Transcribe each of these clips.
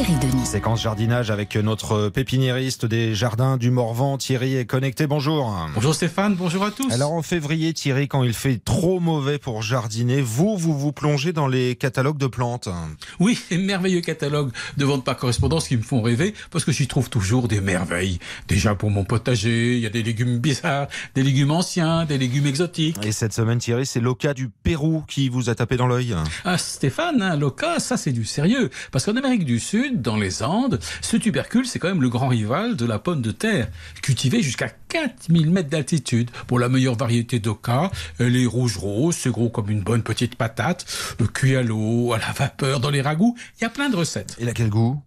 Thierry Denis. Séquence jardinage avec notre pépiniériste des jardins du Morvan. Thierry est connecté. Bonjour. Bonjour Stéphane, bonjour à tous. Alors en février, Thierry, quand il fait trop mauvais pour jardiner, vous, vous vous plongez dans les catalogues de plantes. Oui, les merveilleux catalogues de vente par correspondance qui me font rêver parce que j'y trouve toujours des merveilles. Déjà pour mon potager, il y a des légumes bizarres, des légumes anciens, des légumes exotiques. Et cette semaine, Thierry, c'est l'oca du Pérou qui vous a tapé dans l'œil. Ah Stéphane, hein, l'oca, ça c'est du sérieux. Parce qu'en Amérique du Sud, dans les Andes, ce tubercule, c'est quand même le grand rival de la pomme de terre, cultivée jusqu'à 4000 mètres d'altitude. Pour la meilleure variété d'oca, elle est rouge-rose, c'est gros comme une bonne petite patate, le cuit à l'eau, à la vapeur, dans les ragoûts. Il y a plein de recettes. Il a quel goût?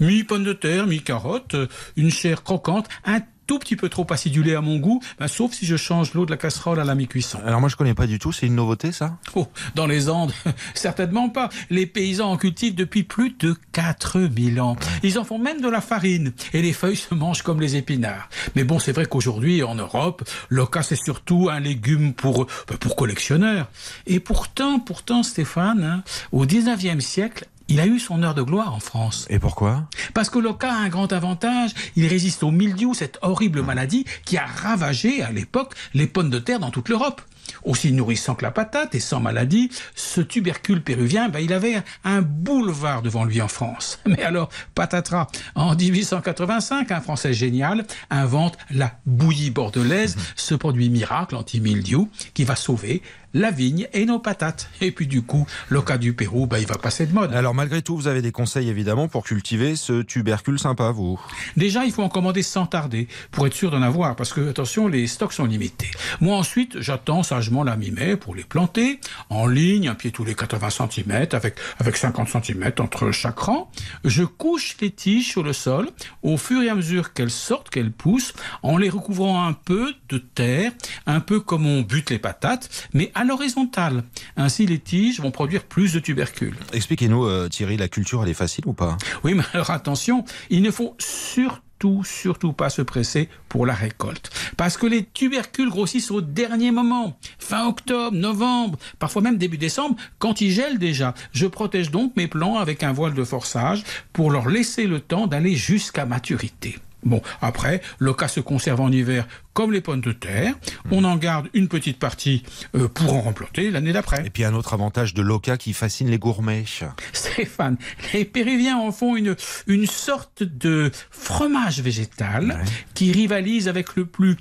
Mi-pomme de terre, mi-carotte, une chair croquante, un tout petit peu trop acidulé à mon goût, ben, sauf si je change l'eau de la casserole à la mi-cuisson. Alors moi je connais pas du tout, c'est une nouveauté ça? Oh, dans les Andes, certainement pas. Les paysans en cultivent depuis plus de 4000 ans. Ils en font même de la farine et les feuilles se mangent comme les épinards. Mais bon, c'est vrai qu'aujourd'hui en Europe, l'oca c'est surtout un légume pour ben, pour collectionneurs. Et pourtant, pourtant Stéphane, hein, au 19e siècle, il a eu son heure de gloire en France. Et pourquoi? Parce que l'oca a un grand avantage. Il résiste au mildiou, cette horrible maladie qui a ravagé à l'époque les pommes de terre dans toute l'Europe. Aussi nourrissant que la patate et sans maladie, ce tubercule péruvien, ben, il avait un boulevard devant lui en France. Mais alors, patatras, en 1885, un Français génial invente la bouillie bordelaise, ce produit miracle anti-mildiou qui va sauver la vigne et nos patates. Et puis du coup, l'oca du Pérou, bah, il va passer de mode. Alors malgré tout, vous avez des conseils évidemment pour cultiver ce tubercule sympa, vous Déjà, il faut en commander sans tarder pour être sûr d'en avoir, parce que attention, les stocks sont limités. Moi ensuite, j'attends sagement la mi-mai pour les planter en ligne, un pied tous les 80 cm, avec avec 50 cm entre chaque rang. Je couche les tiges sur le sol au fur et à mesure qu'elles sortent, qu'elles poussent, en les recouvrant un peu de terre, un peu comme on bute les patates, mais à l'horizontale. Ainsi, les tiges vont produire plus de tubercules. Expliquez-nous, euh, Thierry, la culture, elle est facile ou pas? Oui, mais alors attention, il ne faut surtout surtout pas se presser pour la récolte. Parce que les tubercules grossissent au dernier moment, fin octobre, novembre, parfois même début décembre, quand ils gèlent déjà. Je protège donc mes plants avec un voile de forçage pour leur laisser le temps d'aller jusqu'à maturité. Bon, après, l'oca se conserve en hiver comme les pommes de terre. On en garde une petite partie euh, pour en replanter l'année d'après. Et puis un autre avantage de l'oca qui fascine les gourmets. Stéphane, les Péruviens en font une, une sorte de fromage végétal Ouais. qui rivalise avec le plus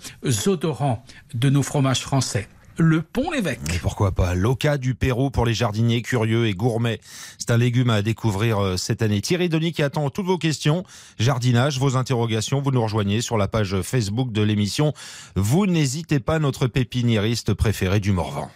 odorant de nos fromages français, le pont l'évêque. Et pourquoi pas? L'oca du Pérou pour les jardiniers curieux et gourmets. C'est un légume à découvrir euh, cette année. Thierry Denis qui attend toutes vos questions, jardinage, vos interrogations. Vous nous rejoignez sur la page Facebook de l'émission. Vous n'hésitez pas, notre pépiniériste préféré du Morvan.